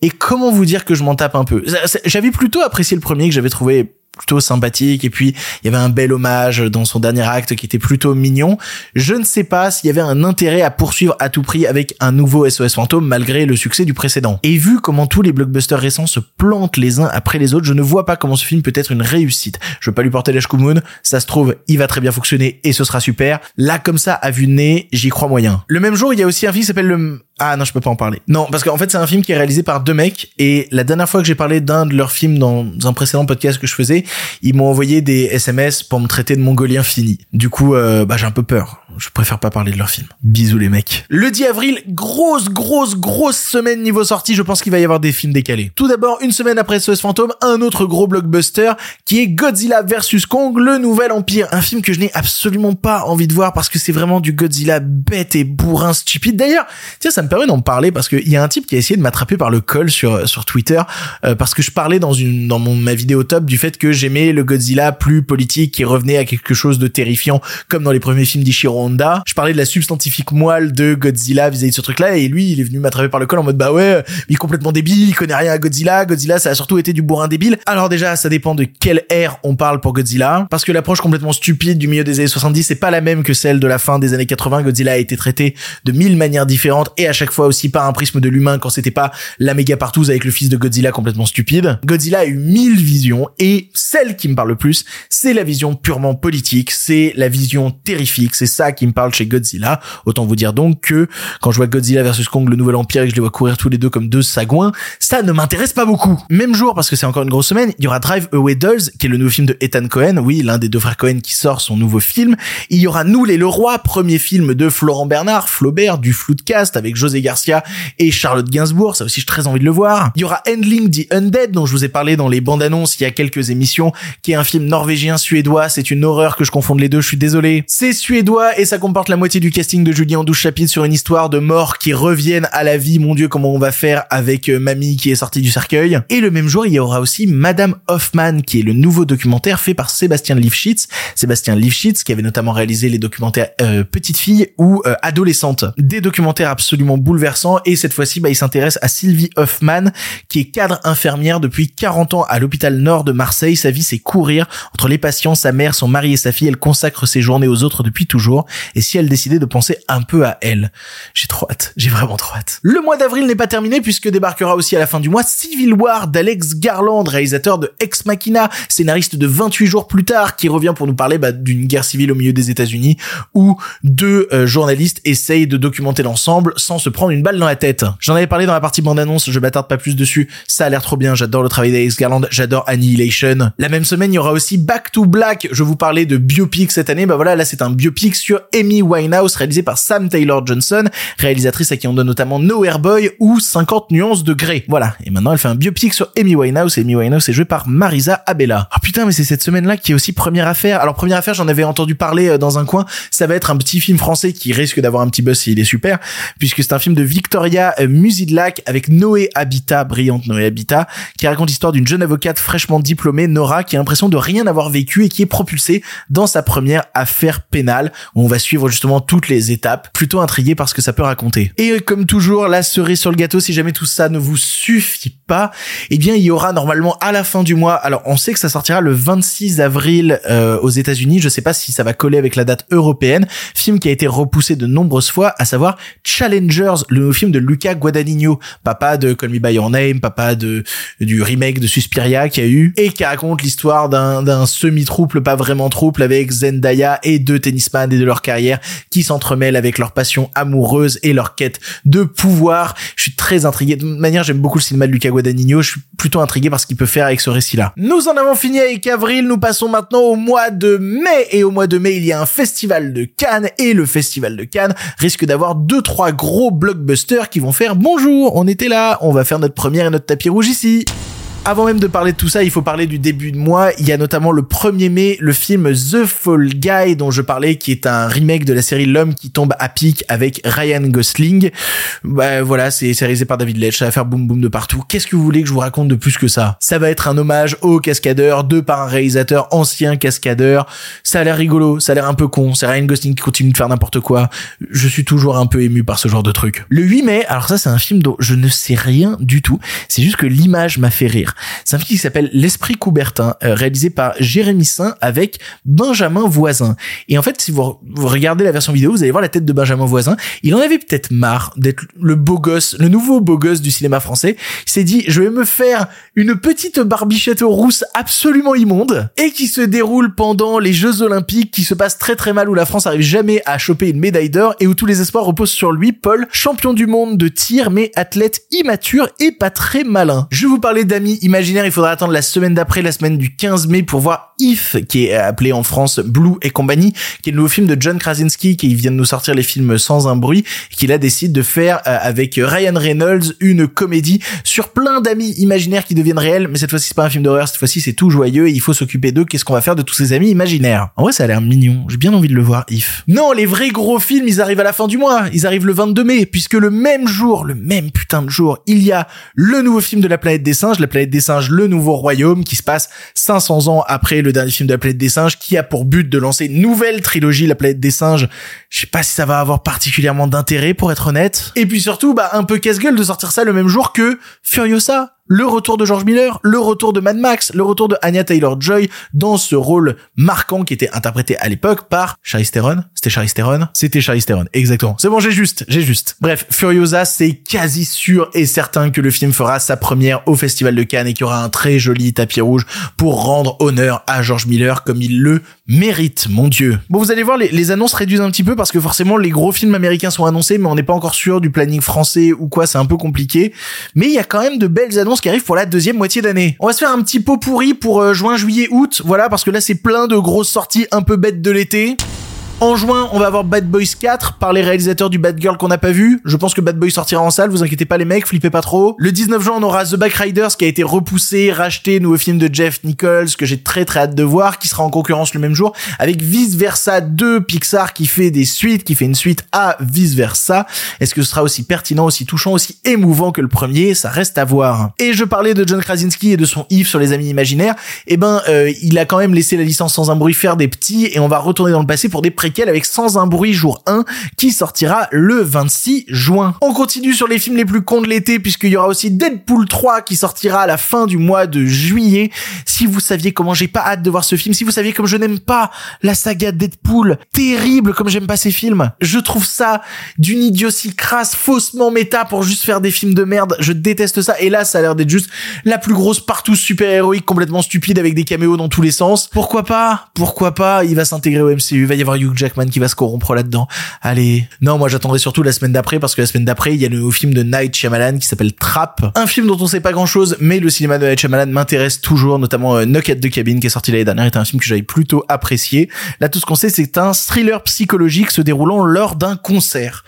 Et comment vous dire que je m'en tape un peu? J'avais plutôt apprécié le premier que j'avais trouvé plutôt sympathique et puis il y avait un bel hommage dans son dernier acte qui était plutôt mignon. Je ne sais pas s'il y avait un intérêt à poursuivre à tout prix avec un nouveau SOS fantôme malgré le succès du précédent. Et vu comment tous les blockbusters récents se plantent les uns après les autres, je ne vois pas comment ce film peut être une réussite. Je veux pas lui porter l'âge Moon, ça se trouve, il va très bien fonctionner et ce sera super. Là comme ça à vue de nez, j'y crois moyen. Le même jour, il y a aussi un film qui s'appelle le ah non, je peux pas en parler. Non, parce qu'en fait, c'est un film qui est réalisé par deux mecs et la dernière fois que j'ai parlé d'un de leurs films dans un précédent podcast que je faisais, ils m'ont envoyé des SMS pour me traiter de mongolien fini. Du coup, euh, bah j'ai un peu peur. Je préfère pas parler de leur film. Bisous les mecs. Le 10 avril, grosse, grosse, grosse semaine niveau sortie. Je pense qu'il va y avoir des films décalés. Tout d'abord, une semaine après SOS Fantôme, un autre gros blockbuster qui est Godzilla vs Kong, le nouvel empire. Un film que je n'ai absolument pas envie de voir parce que c'est vraiment du Godzilla bête et bourrin stupide. D'ailleurs, tiens, ça me permet d'en parler parce qu'il y a un type qui a essayé de m'attraper par le col sur sur Twitter euh, parce que je parlais dans une dans mon ma vidéo top du fait que j'aimais le Godzilla plus politique qui revenait à quelque chose de terrifiant comme dans les premiers films d'Ichiro Je parlais de la substantifique moelle de Godzilla vis-à-vis de ce truc-là et lui il est venu m'attraper par le col en mode bah ouais il est complètement débile il connaît rien à Godzilla Godzilla ça a surtout été du bourrin débile. Alors déjà ça dépend de quelle ère on parle pour Godzilla parce que l'approche complètement stupide du milieu des années 70 c'est pas la même que celle de la fin des années 80 Godzilla a été traité de mille manières différentes et à chaque fois aussi par un prisme de l'humain quand c'était pas la méga partouze avec le fils de Godzilla complètement stupide. Godzilla a eu mille visions et celle qui me parle le plus, c'est la vision purement politique, c'est la vision terrifique, c'est ça qui me parle chez Godzilla. Autant vous dire donc que quand je vois Godzilla versus Kong, le nouvel empire et que je les vois courir tous les deux comme deux sagouins, ça ne m'intéresse pas beaucoup. Même jour, parce que c'est encore une grosse semaine, il y aura Drive Away Dolls, qui est le nouveau film de Ethan Cohen, oui, l'un des deux frères Cohen qui sort son nouveau film. Il y aura Nous les Leroy, premier film de Florent Bernard, Flaubert, du Floodcast avec José Garcia et Charlotte Gainsbourg, ça aussi j'ai très envie de le voir. Il y aura Handling the Undead, dont je vous ai parlé dans les bandes annonces il y a quelques émissions, qui est un film norvégien suédois, c'est une horreur que je confonde les deux, je suis désolé. C'est suédois ça comporte la moitié du casting de Julien en 12 chapitres sur une histoire de morts qui reviennent à la vie, mon dieu comment on va faire avec euh, Mamie qui est sortie du cercueil. Et le même jour il y aura aussi Madame Hoffman qui est le nouveau documentaire fait par Sébastien Lifshitz. Sébastien Lifshitz qui avait notamment réalisé les documentaires euh, Petite fille ou euh, Adolescente. Des documentaires absolument bouleversants et cette fois-ci bah, il s'intéresse à Sylvie Hoffman qui est cadre infirmière depuis 40 ans à l'hôpital nord de Marseille. Sa vie c'est courir entre les patients, sa mère, son mari et sa fille. Elle consacre ses journées aux autres depuis toujours. Et si elle décidait de penser un peu à elle J'ai trop hâte. J'ai vraiment trop hâte. Le mois d'avril n'est pas terminé puisque débarquera aussi à la fin du mois Civil War d'Alex Garland, réalisateur de Ex Machina, scénariste de 28 jours plus tard, qui revient pour nous parler bah, d'une guerre civile au milieu des États-Unis où deux euh, journalistes essayent de documenter l'ensemble sans se prendre une balle dans la tête. J'en avais parlé dans la partie bande-annonce, je m'attarde pas plus dessus. Ça a l'air trop bien, j'adore le travail d'Alex Garland, j'adore Annihilation. La même semaine, il y aura aussi Back to Black. Je vous parlais de biopic cette année, bah voilà, là c'est un biopic sur Amy Winehouse réalisé par Sam Taylor Johnson, réalisatrice à qui on donne notamment Nowhere Boy ou 50 nuances de grey. Voilà. Et maintenant, elle fait un biopic sur Amy Winehouse. Amy Winehouse est jouée par Marisa Abella. Ah putain, mais c'est cette semaine-là qui est aussi première affaire. Alors première affaire, j'en avais entendu parler euh, dans un coin. Ça va être un petit film français qui risque d'avoir un petit buzz s'il est super, puisque c'est un film de Victoria euh, Musidlac avec Noé Habitat, brillante Noé Habitat, qui raconte l'histoire d'une jeune avocate fraîchement diplômée, Nora, qui a l'impression de rien avoir vécu et qui est propulsée dans sa première affaire pénale. Va suivre justement toutes les étapes. Plutôt intrigué par ce que ça peut raconter. Et comme toujours, la cerise sur le gâteau, si jamais tout ça ne vous suffit pas, eh bien il y aura normalement à la fin du mois. Alors on sait que ça sortira le 26 avril euh, aux États-Unis. Je sais pas si ça va coller avec la date européenne. Film qui a été repoussé de nombreuses fois, à savoir Challengers, le nouveau film de Luca Guadagnino, papa de Call Me by Your Name, papa de du remake de Suspiria qui a eu et qui raconte l'histoire d'un semi-trouble, pas vraiment trouble avec Zendaya et deux tennisman et de carrière qui s'entremêlent avec leur passion amoureuse et leur quête de pouvoir. Je suis très intrigué. De toute manière, j'aime beaucoup le cinéma de Luca Guadagnino. Je suis plutôt intrigué par ce qu'il peut faire avec ce récit-là. Nous en avons fini avec avril. Nous passons maintenant au mois de mai. Et au mois de mai, il y a un festival de Cannes. Et le festival de Cannes risque d'avoir deux, trois gros blockbusters qui vont faire bonjour, on était là, on va faire notre première et notre tapis rouge ici. Avant même de parler de tout ça, il faut parler du début de mois. Il y a notamment le 1er mai le film The Fall Guy dont je parlais, qui est un remake de la série L'homme qui tombe à pic avec Ryan Gosling. Bah voilà, c'est réalisé par David Leitch, ça va faire boum boum de partout. Qu'est-ce que vous voulez que je vous raconte de plus que ça? Ça va être un hommage aux cascadeurs, de par un réalisateur ancien cascadeur. Ça a l'air rigolo, ça a l'air un peu con. C'est Ryan Gosling qui continue de faire n'importe quoi. Je suis toujours un peu ému par ce genre de truc. Le 8 mai, alors ça c'est un film dont je ne sais rien du tout. C'est juste que l'image m'a fait rire. C'est un film qui s'appelle L'Esprit Coubertin, euh, réalisé par Jérémy Saint avec Benjamin Voisin. Et en fait, si vous, regardez la version vidéo, vous allez voir la tête de Benjamin Voisin. Il en avait peut-être marre d'être le beau gosse, le nouveau beau gosse du cinéma français. Il s'est dit, je vais me faire une petite barbichette rousse absolument immonde et qui se déroule pendant les Jeux Olympiques, qui se passe très très mal, où la France arrive jamais à choper une médaille d'or et où tous les espoirs reposent sur lui, Paul, champion du monde de tir, mais athlète immature et pas très malin. Je vous parler d'amis imaginaire, il faudra attendre la semaine d'après, la semaine du 15 mai pour voir If, qui est appelé en France Blue et compagnie, qui est le nouveau film de John Krasinski, qui vient de nous sortir les films sans un bruit, qui là décide de faire euh, avec Ryan Reynolds une comédie sur plein d'amis imaginaires qui deviennent réels, mais cette fois-ci c'est pas un film d'horreur, cette fois-ci c'est tout joyeux et il faut s'occuper d'eux, qu'est-ce qu'on va faire de tous ces amis imaginaires? En vrai ça a l'air mignon, j'ai bien envie de le voir, If. Non, les vrais gros films, ils arrivent à la fin du mois, ils arrivent le 22 mai, puisque le même jour, le même putain de jour, il y a le nouveau film de la planète des singes, la planète des singes, le nouveau royaume, qui se passe 500 ans après le dernier film de la planète des singes, qui a pour but de lancer une nouvelle trilogie, la planète des singes. Je sais pas si ça va avoir particulièrement d'intérêt, pour être honnête. Et puis surtout, bah, un peu casse-gueule de sortir ça le même jour que Furiosa le retour de George Miller, le retour de Mad Max, le retour de Anya Taylor-Joy dans ce rôle marquant qui était interprété à l'époque par Charlize Theron. C'était Charlize Theron C'était Charlize Theron, exactement. C'est bon, j'ai juste, j'ai juste. Bref, Furiosa, c'est quasi sûr et certain que le film fera sa première au Festival de Cannes et qu'il y aura un très joli tapis rouge pour rendre honneur à George Miller comme il le mérite, mon dieu. Bon, vous allez voir, les, les annonces réduisent un petit peu parce que forcément les gros films américains sont annoncés, mais on n'est pas encore sûr du planning français ou quoi, c'est un peu compliqué. Mais il y a quand même de belles annonces qui arrive pour la deuxième moitié d'année. On va se faire un petit pot pourri pour euh, juin, juillet, août, voilà, parce que là c'est plein de grosses sorties un peu bêtes de l'été. En juin, on va avoir Bad Boys 4 par les réalisateurs du Bad Girl qu'on n'a pas vu. Je pense que Bad Boys sortira en salle, vous inquiétez pas les mecs, flippez pas trop. Le 19 juin, on aura The Backriders qui a été repoussé, racheté, nouveau film de Jeff Nichols que j'ai très très hâte de voir, qui sera en concurrence le même jour avec Vice Versa 2 Pixar qui fait des suites, qui fait une suite à Vice Versa. Est-ce que ce sera aussi pertinent, aussi touchant, aussi émouvant que le premier? Ça reste à voir. Et je parlais de John Krasinski et de son Yves sur les amis imaginaires. Eh ben, euh, il a quand même laissé la licence sans un bruit faire des petits et on va retourner dans le passé pour des préquels avec Sans un bruit jour 1 qui sortira le 26 juin. On continue sur les films les plus cons de l'été puisqu'il y aura aussi Deadpool 3 qui sortira à la fin du mois de juillet. Si vous saviez comment j'ai pas hâte de voir ce film, si vous saviez comme je n'aime pas la saga Deadpool, terrible comme j'aime pas ces films, je trouve ça d'une idiotie crasse, faussement méta pour juste faire des films de merde. Je déteste ça et là ça a l'air d'être juste la plus grosse partout super-héroïque complètement stupide avec des caméos dans tous les sens. Pourquoi pas? Pourquoi pas? Il va s'intégrer au MCU, il va y avoir Hugh Jackman qui va se corrompre là-dedans. Allez. Non, moi j'attendrai surtout la semaine d'après parce que la semaine d'après, il y a le nouveau film de Night Shyamalan qui s'appelle Trap. Un film dont on sait pas grand-chose, mais le cinéma de Night Shyamalan m'intéresse toujours, notamment euh, Knock at the qui est sorti l'année dernière, est un film que j'avais plutôt apprécié. Là, tout ce qu'on sait, c'est un thriller psychologique se déroulant lors d'un concert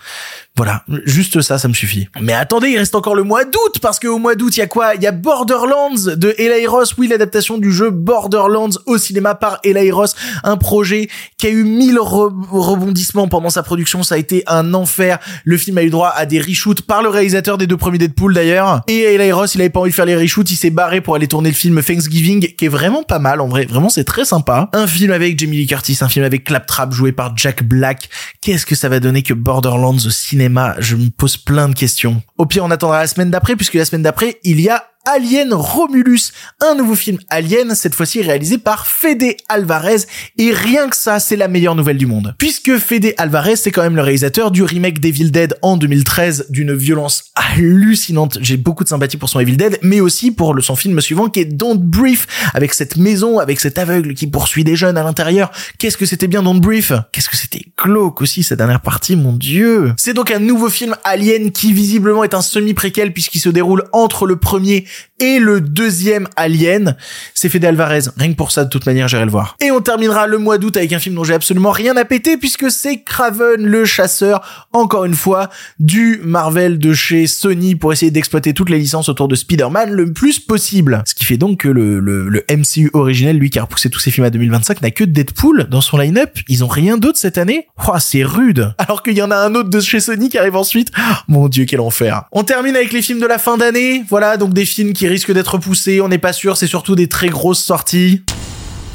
Voilà, juste ça, ça me suffit. Mais attendez, il reste encore le mois d'août, parce qu'au mois d'août, il y a quoi? Il y a Borderlands de Eli Ross, oui, l'adaptation du jeu Borderlands au cinéma par Eli Ross, un projet qui a eu mille rebondissements pendant sa production, ça a été un enfer. Le film a eu droit à des reshoots par le réalisateur des deux premiers Deadpool d'ailleurs. Et Eli Ross, il avait pas envie de faire les reshoots, il s'est barré pour aller tourner le film Thanksgiving, qui est vraiment pas mal en vrai, vraiment c'est très sympa. Un film avec Jamie Lee Curtis, un film avec Claptrap joué par Jack Black. Qu'est-ce que ça va donner que Borderlands au cinéma? Je me pose plein de questions. Au pire, on attendra la semaine d'après, puisque la semaine d'après, il y a Alien Romulus, un nouveau film Alien, cette fois-ci réalisé par Fede Alvarez, et rien que ça, c'est la meilleure nouvelle du monde. Puisque Fede Alvarez, c'est quand même le réalisateur du remake d'Evil Dead en 2013, d'une violence hallucinante. J'ai beaucoup de sympathie pour son Evil Dead, mais aussi pour son film suivant qui est Don't Brief, avec cette maison, avec cet aveugle qui poursuit des jeunes à l'intérieur. Qu'est-ce que c'était bien Don't Brief Qu'est-ce que c'était glauque aussi cette dernière partie, mon dieu. C'est donc un nouveau film Alien qui visiblement est un semi-préquel puisqu'il se déroule entre le premier et le deuxième Alien, c'est Fede Alvarez. Rien que pour ça, de toute manière, j'irai le voir. Et on terminera le mois d'août avec un film dont j'ai absolument rien à péter puisque c'est Craven le chasseur, encore une fois, du Marvel de chez Sony pour essayer d'exploiter toutes les licences autour de Spider-Man le plus possible. Ce qui fait donc que le, le, MCU originel, lui qui a repoussé tous ses films à 2025, n'a que Deadpool dans son line-up. Ils ont rien d'autre cette année. Oh, c'est rude. Alors qu'il y en a un autre de chez Sony qui arrive ensuite. mon dieu, quel enfer. On termine avec les films de la fin d'année. Voilà, donc des films qui risquent d'être poussés, on n'est pas sûr, c'est surtout des très grosses sorties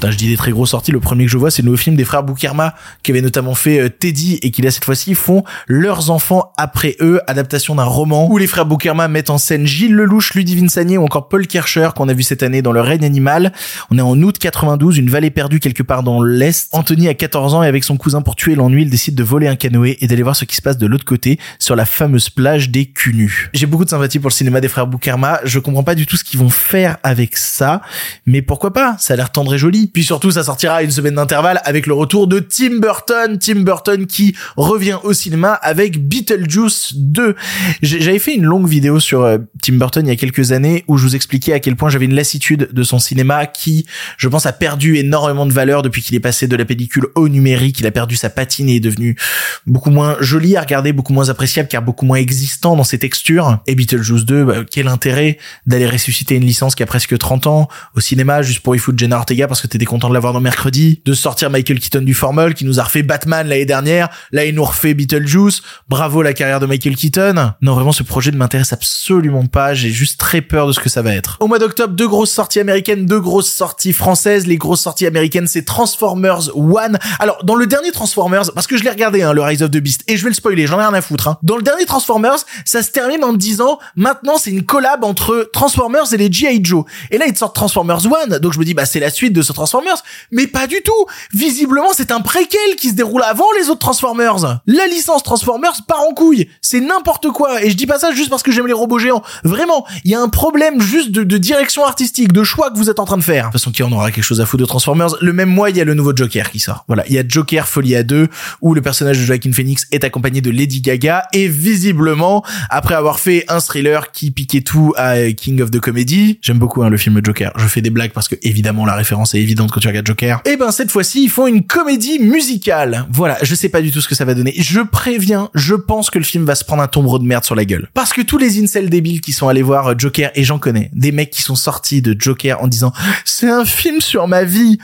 je dis des très grosses sorties. Le premier que je vois, c'est le nouveau film des frères Boukerma, qui avait notamment fait euh, Teddy et qui là cette fois-ci font leurs enfants après eux, adaptation d'un roman où les frères Boukerma mettent en scène Gilles Lelouch, Ludivine Sagné ou encore Paul Kircher qu'on a vu cette année dans Le règne animal. On est en août 92, une vallée perdue quelque part dans l'est. Anthony a 14 ans et avec son cousin pour tuer l'ennui, il décide de voler un canoë et d'aller voir ce qui se passe de l'autre côté sur la fameuse plage des Cunus. J'ai beaucoup de sympathie pour le cinéma des frères Boukerma. Je comprends pas du tout ce qu'ils vont faire avec ça, mais pourquoi pas? Ça a l'air tendre et joli. Puis surtout, ça sortira à une semaine d'intervalle avec le retour de Tim Burton. Tim Burton qui revient au cinéma avec Beetlejuice 2. J'avais fait une longue vidéo sur euh, Tim Burton il y a quelques années où je vous expliquais à quel point j'avais une lassitude de son cinéma qui, je pense, a perdu énormément de valeur depuis qu'il est passé de la pellicule au numérique. Il a perdu sa patine et est devenu beaucoup moins joli à regarder, beaucoup moins appréciable car beaucoup moins existant dans ses textures. Et Beetlejuice 2, bah, quel intérêt d'aller ressusciter une licence qui a presque 30 ans au cinéma juste pour y foutre Jenna Ortega parce que t'étais content de l'avoir dans mercredi, de sortir Michael Keaton du formol qui nous a refait Batman l'année dernière, là il nous refait Beetlejuice, bravo la carrière de Michael Keaton. Non vraiment ce projet ne m'intéresse absolument pas, j'ai juste très peur de ce que ça va être. Au mois d'octobre, deux grosses sorties américaines, deux grosses sorties françaises. Les grosses sorties américaines c'est Transformers One. Alors dans le dernier Transformers, parce que je l'ai regardé hein, le Rise of the Beast, et je vais le spoiler, j'en ai rien à foutre. Hein. Dans le dernier Transformers, ça se termine en disant maintenant c'est une collab entre Transformers et les G.I. Joe. Et là ils sortent Transformers One, donc je me dis bah c'est la suite de ce Transformers mais pas du tout. Visiblement, c'est un préquel qui se déroule avant les autres Transformers. La licence Transformers part en couille. C'est n'importe quoi. Et je dis pas ça juste parce que j'aime les robots géants. Vraiment, il y a un problème juste de, direction artistique, de choix que vous êtes en train de faire. De toute façon, qui en aura quelque chose à foutre de Transformers? Le même mois, il y a le nouveau Joker qui sort. Voilà, il y a Joker Folie à 2 où le personnage de Joaquin Phoenix est accompagné de Lady Gaga et visiblement, après avoir fait un thriller qui piquait tout à King of the Comedy, j'aime beaucoup hein, le film Joker. Je fais des blagues parce que évidemment la référence est évidente quand tu regardes Joker. Et eh ben cette fois-ci, ils font une comédie musicale. Voilà, je sais pas du tout ce que ça va donner. Je préviens, je pense que le film va se prendre un tombereau de merde sur la gueule. Parce que tous les incels débiles qui sont allés voir Joker, et j'en connais, des mecs qui sont sortis de Joker en disant c'est un film sur ma vie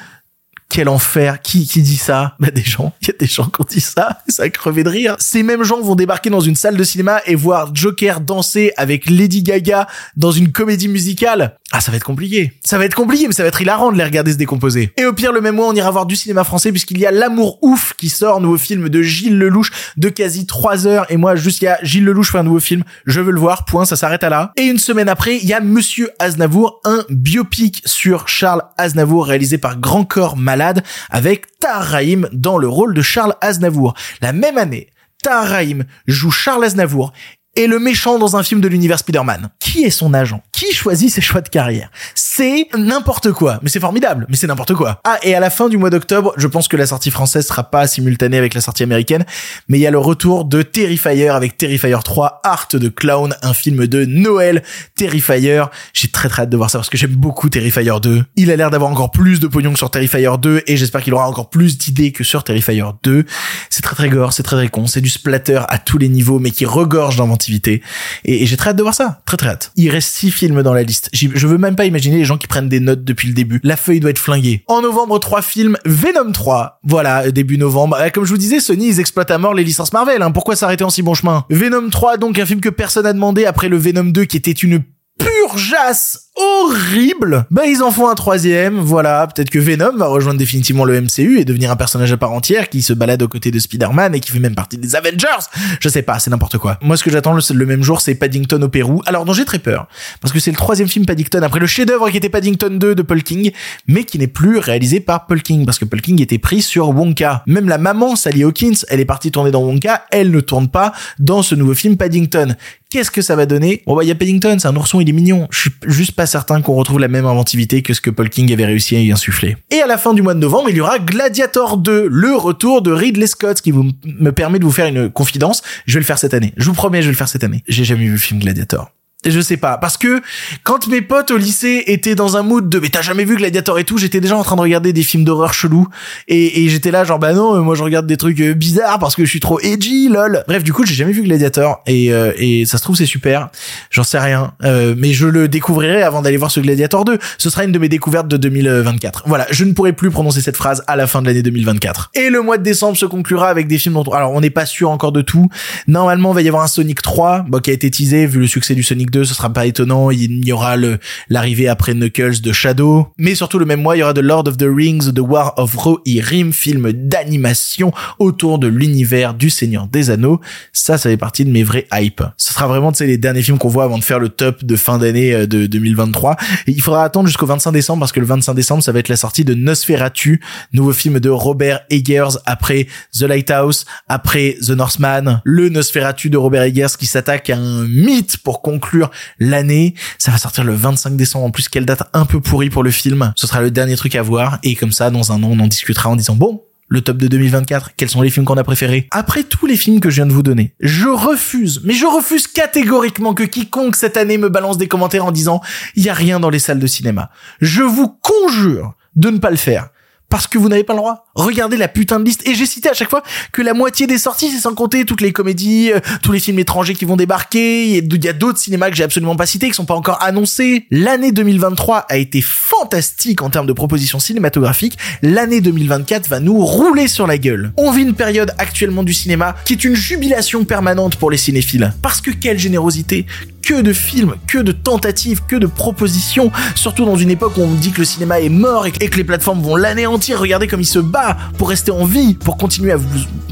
quel enfer. Qui, qui dit ça? Bah, des gens. Il y a des gens qui ont dit ça. Ça crevé de rire. Ces mêmes gens vont débarquer dans une salle de cinéma et voir Joker danser avec Lady Gaga dans une comédie musicale. Ah, ça va être compliqué. Ça va être compliqué, mais ça va être hilarant de les regarder se décomposer. Et au pire, le même mois, on ira voir du cinéma français puisqu'il y a L'amour ouf qui sort, nouveau film de Gilles Lelouch de quasi 3 heures. Et moi, a Gilles Lelouch fait un nouveau film. Je veux le voir. Point. Ça s'arrête à là. Et une semaine après, il y a Monsieur Aznavour, un biopic sur Charles Aznavour réalisé par Grand Corps Malade avec Tahar dans le rôle de Charles Aznavour. La même année, Tahar joue Charles Aznavour est le méchant dans un film de l'univers Spider-Man. Qui est son agent? Qui choisit ses choix de carrière? C'est n'importe quoi, mais c'est formidable, mais c'est n'importe quoi. Ah, et à la fin du mois d'octobre, je pense que la sortie française sera pas simultanée avec la sortie américaine, mais il y a le retour de Terrifier avec Terrifier 3, Art de Clown, un film de Noël. Terrifier, j'ai très très hâte de voir ça parce que j'aime beaucoup Terrifier 2. Il a l'air d'avoir encore plus de pognon que sur Terrifier 2 et j'espère qu'il aura encore plus d'idées que sur Terrifier 2. C'est très très gore, c'est très très con, c'est du splatter à tous les niveaux mais qui regorge d'inventivité et, j'ai très hâte de voir ça, très très hâte. Il reste six films dans la liste. Je veux même pas imaginer les gens qui prennent des notes depuis le début. La feuille doit être flinguée. En novembre, trois films, Venom 3. Voilà, début novembre. Euh, comme je vous disais, Sony, ils exploitent à mort les licences Marvel. Hein. Pourquoi s'arrêter en si bon chemin? Venom 3, donc un film que personne n'a demandé après le Venom 2 qui était une purgeasse horrible. Bah ils en font un troisième, voilà. Peut-être que Venom va rejoindre définitivement le MCU et devenir un personnage à part entière qui se balade aux côtés de Spider-Man et qui fait même partie des Avengers. Je sais pas, c'est n'importe quoi. Moi ce que j'attends le, même jour c'est Paddington au Pérou. Alors dont j'ai très peur parce que c'est le troisième film Paddington après le chef-d'œuvre qui était Paddington 2 de Paul King, mais qui n'est plus réalisé par Paul King parce que Paul King était pris sur Wonka. Même la maman Sally Hawkins, elle est partie tourner dans Wonka, elle ne tourne pas dans ce nouveau film Paddington. Qu'est-ce que ça va donner Bon bah il y a Paddington, c'est un ourson, il est mignon. Je suis juste pas certain qu'on retrouve la même inventivité que ce que Paul King avait réussi à y insuffler. Et à la fin du mois de novembre, il y aura Gladiator 2, le retour de Ridley Scott, qui me permet de vous faire une confidence. Je vais le faire cette année. Je vous promets, je vais le faire cette année. J'ai jamais vu le film Gladiator je sais pas. Parce que quand mes potes au lycée étaient dans un mood de mais t'as jamais vu Gladiator et tout j'étais déjà en train de regarder des films d'horreur chelous. Et, et j'étais là genre bah non moi je regarde des trucs euh, bizarres parce que je suis trop edgy lol. Bref du coup j'ai jamais vu Gladiator et, euh, et ça se trouve c'est super. J'en sais rien. Euh, mais je le découvrirai avant d'aller voir ce Gladiator 2 ce sera une de mes découvertes de 2024 voilà je ne pourrai plus prononcer cette phrase à la fin de l'année 2024 et le mois de décembre se conclura avec des films dont alors on n'est pas sûr encore de tout. Normalement il va y avoir un Sonic 3 bon, qui a été teasé vu le succès du Sonic 2 ce sera pas étonnant. Il y aura le l'arrivée après Knuckles de Shadow, mais surtout le même mois, il y aura The Lord of the Rings, The War of Rohirrim, film d'animation autour de l'univers du Seigneur des Anneaux. Ça, ça fait partie de mes vrais hype. Ce sera vraiment, tu sais, les derniers films qu'on voit avant de faire le top de fin d'année euh, de 2023. Et il faudra attendre jusqu'au 25 décembre parce que le 25 décembre, ça va être la sortie de Nosferatu, nouveau film de Robert Eggers après The Lighthouse, après The Northman, le Nosferatu de Robert Eggers qui s'attaque à un mythe pour conclure l'année. Ça va sortir le 25 décembre. En plus, quelle date un peu pourrie pour le film. Ce sera le dernier truc à voir. Et comme ça, dans un an, on en discutera en disant, bon, le top de 2024, quels sont les films qu'on a préférés? Après tous les films que je viens de vous donner, je refuse, mais je refuse catégoriquement que quiconque cette année me balance des commentaires en disant il y a rien dans les salles de cinéma. Je vous conjure de ne pas le faire parce que vous n'avez pas le droit. Regardez la putain de liste. Et j'ai cité à chaque fois que la moitié des sorties, c'est sans compter toutes les comédies, euh, tous les films étrangers qui vont débarquer. Il y a d'autres cinémas que j'ai absolument pas cités, qui sont pas encore annoncés. L'année 2023 a été fantastique en termes de propositions cinématographiques. L'année 2024 va nous rouler sur la gueule. On vit une période actuellement du cinéma qui est une jubilation permanente pour les cinéphiles. Parce que quelle générosité, que de films, que de tentatives, que de propositions, surtout dans une époque où on dit que le cinéma est mort et que les plateformes vont l'anéantir. Regardez comme il se bat pour rester en vie, pour continuer à vous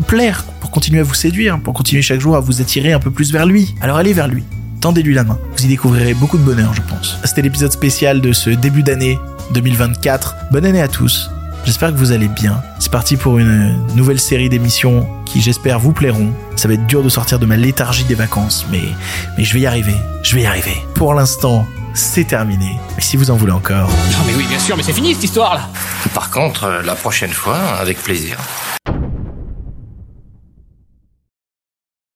plaire, pour continuer à vous séduire, pour continuer chaque jour à vous attirer un peu plus vers lui. Alors allez vers lui. Tendez-lui la main. Vous y découvrirez beaucoup de bonheur, je pense. C'était l'épisode spécial de ce début d'année 2024. Bonne année à tous. J'espère que vous allez bien. C'est parti pour une nouvelle série d'émissions qui j'espère vous plairont. Ça va être dur de sortir de ma léthargie des vacances, mais, mais je vais y arriver. Je vais y arriver. Pour l'instant, c'est terminé. Mais si vous en voulez encore. Non mais oui, bien sûr, mais c'est fini cette histoire là. Par contre, euh, la prochaine fois, avec plaisir.